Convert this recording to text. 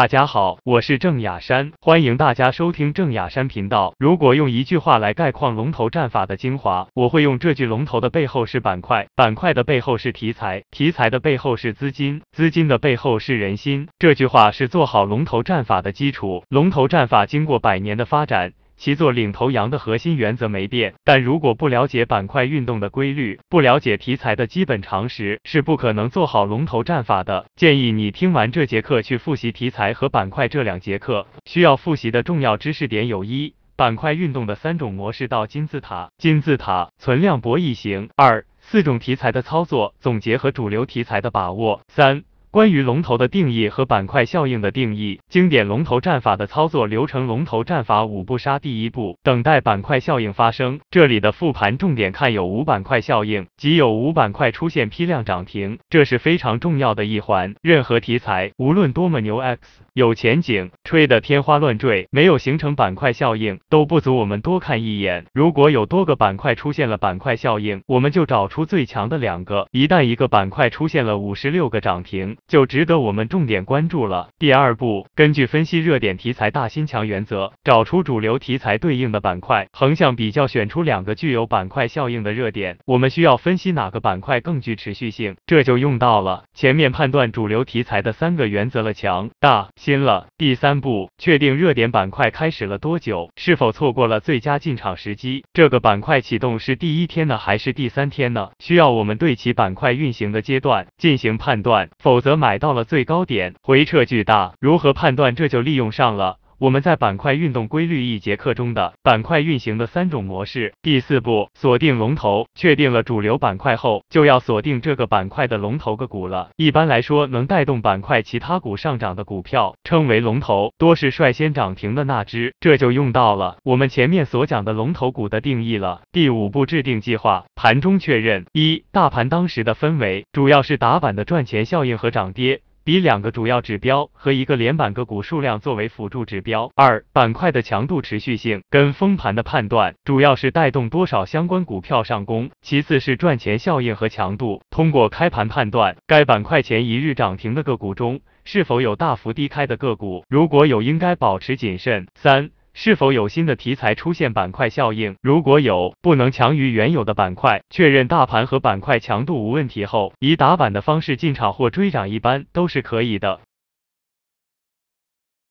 大家好，我是郑雅山，欢迎大家收听郑雅山频道。如果用一句话来概况龙头战法的精华，我会用这句：龙头的背后是板块，板块的背后是题材，题材的背后是资金，资金的背后是人心。这句话是做好龙头战法的基础。龙头战法经过百年的发展。其做领头羊的核心原则没变，但如果不了解板块运动的规律，不了解题材的基本常识，是不可能做好龙头战法的。建议你听完这节课去复习题材和板块这两节课，需要复习的重要知识点有：一、板块运动的三种模式到金字塔，金字塔存量博弈型；二、四种题材的操作总结和主流题材的把握；三。关于龙头的定义和板块效应的定义，经典龙头战法的操作流程，龙头战法五步杀，第一步，等待板块效应发生。这里的复盘重点看有无板块效应，即有无板块出现批量涨停，这是非常重要的一环。任何题材，无论多么牛 X，有前景，吹得天花乱坠，没有形成板块效应，都不足我们多看一眼。如果有多个板块出现了板块效应，我们就找出最强的两个。一旦一个板块出现了五十六个涨停，就值得我们重点关注了。第二步，根据分析热点题材大新强原则，找出主流题材对应的板块，横向比较选出两个具有板块效应的热点。我们需要分析哪个板块更具持续性，这就用到了前面判断主流题材的三个原则了，强、大、新了。第三步，确定热点板块开始了多久，是否错过了最佳进场时机。这个板块启动是第一天呢，还是第三天呢？需要我们对其板块运行的阶段进行判断，否则买到。了最高点，回撤巨大，如何判断？这就利用上了。我们在板块运动规律一节课中的板块运行的三种模式，第四步锁定龙头，确定了主流板块后，就要锁定这个板块的龙头个股了。一般来说，能带动板块其他股上涨的股票称为龙头，多是率先涨停的那只。这就用到了我们前面所讲的龙头股的定义了。第五步制定计划，盘中确认：一、大盘当时的氛围，主要是打板的赚钱效应和涨跌。以两个主要指标和一个连板个股数量作为辅助指标。二、板块的强度持续性跟封盘的判断，主要是带动多少相关股票上攻，其次是赚钱效应和强度。通过开盘判断，该板块前一日涨停的个股中是否有大幅低开的个股，如果有，应该保持谨慎。三。是否有新的题材出现板块效应？如果有，不能强于原有的板块。确认大盘和板块强度无问题后，以打板的方式进场或追涨，一般都是可以的。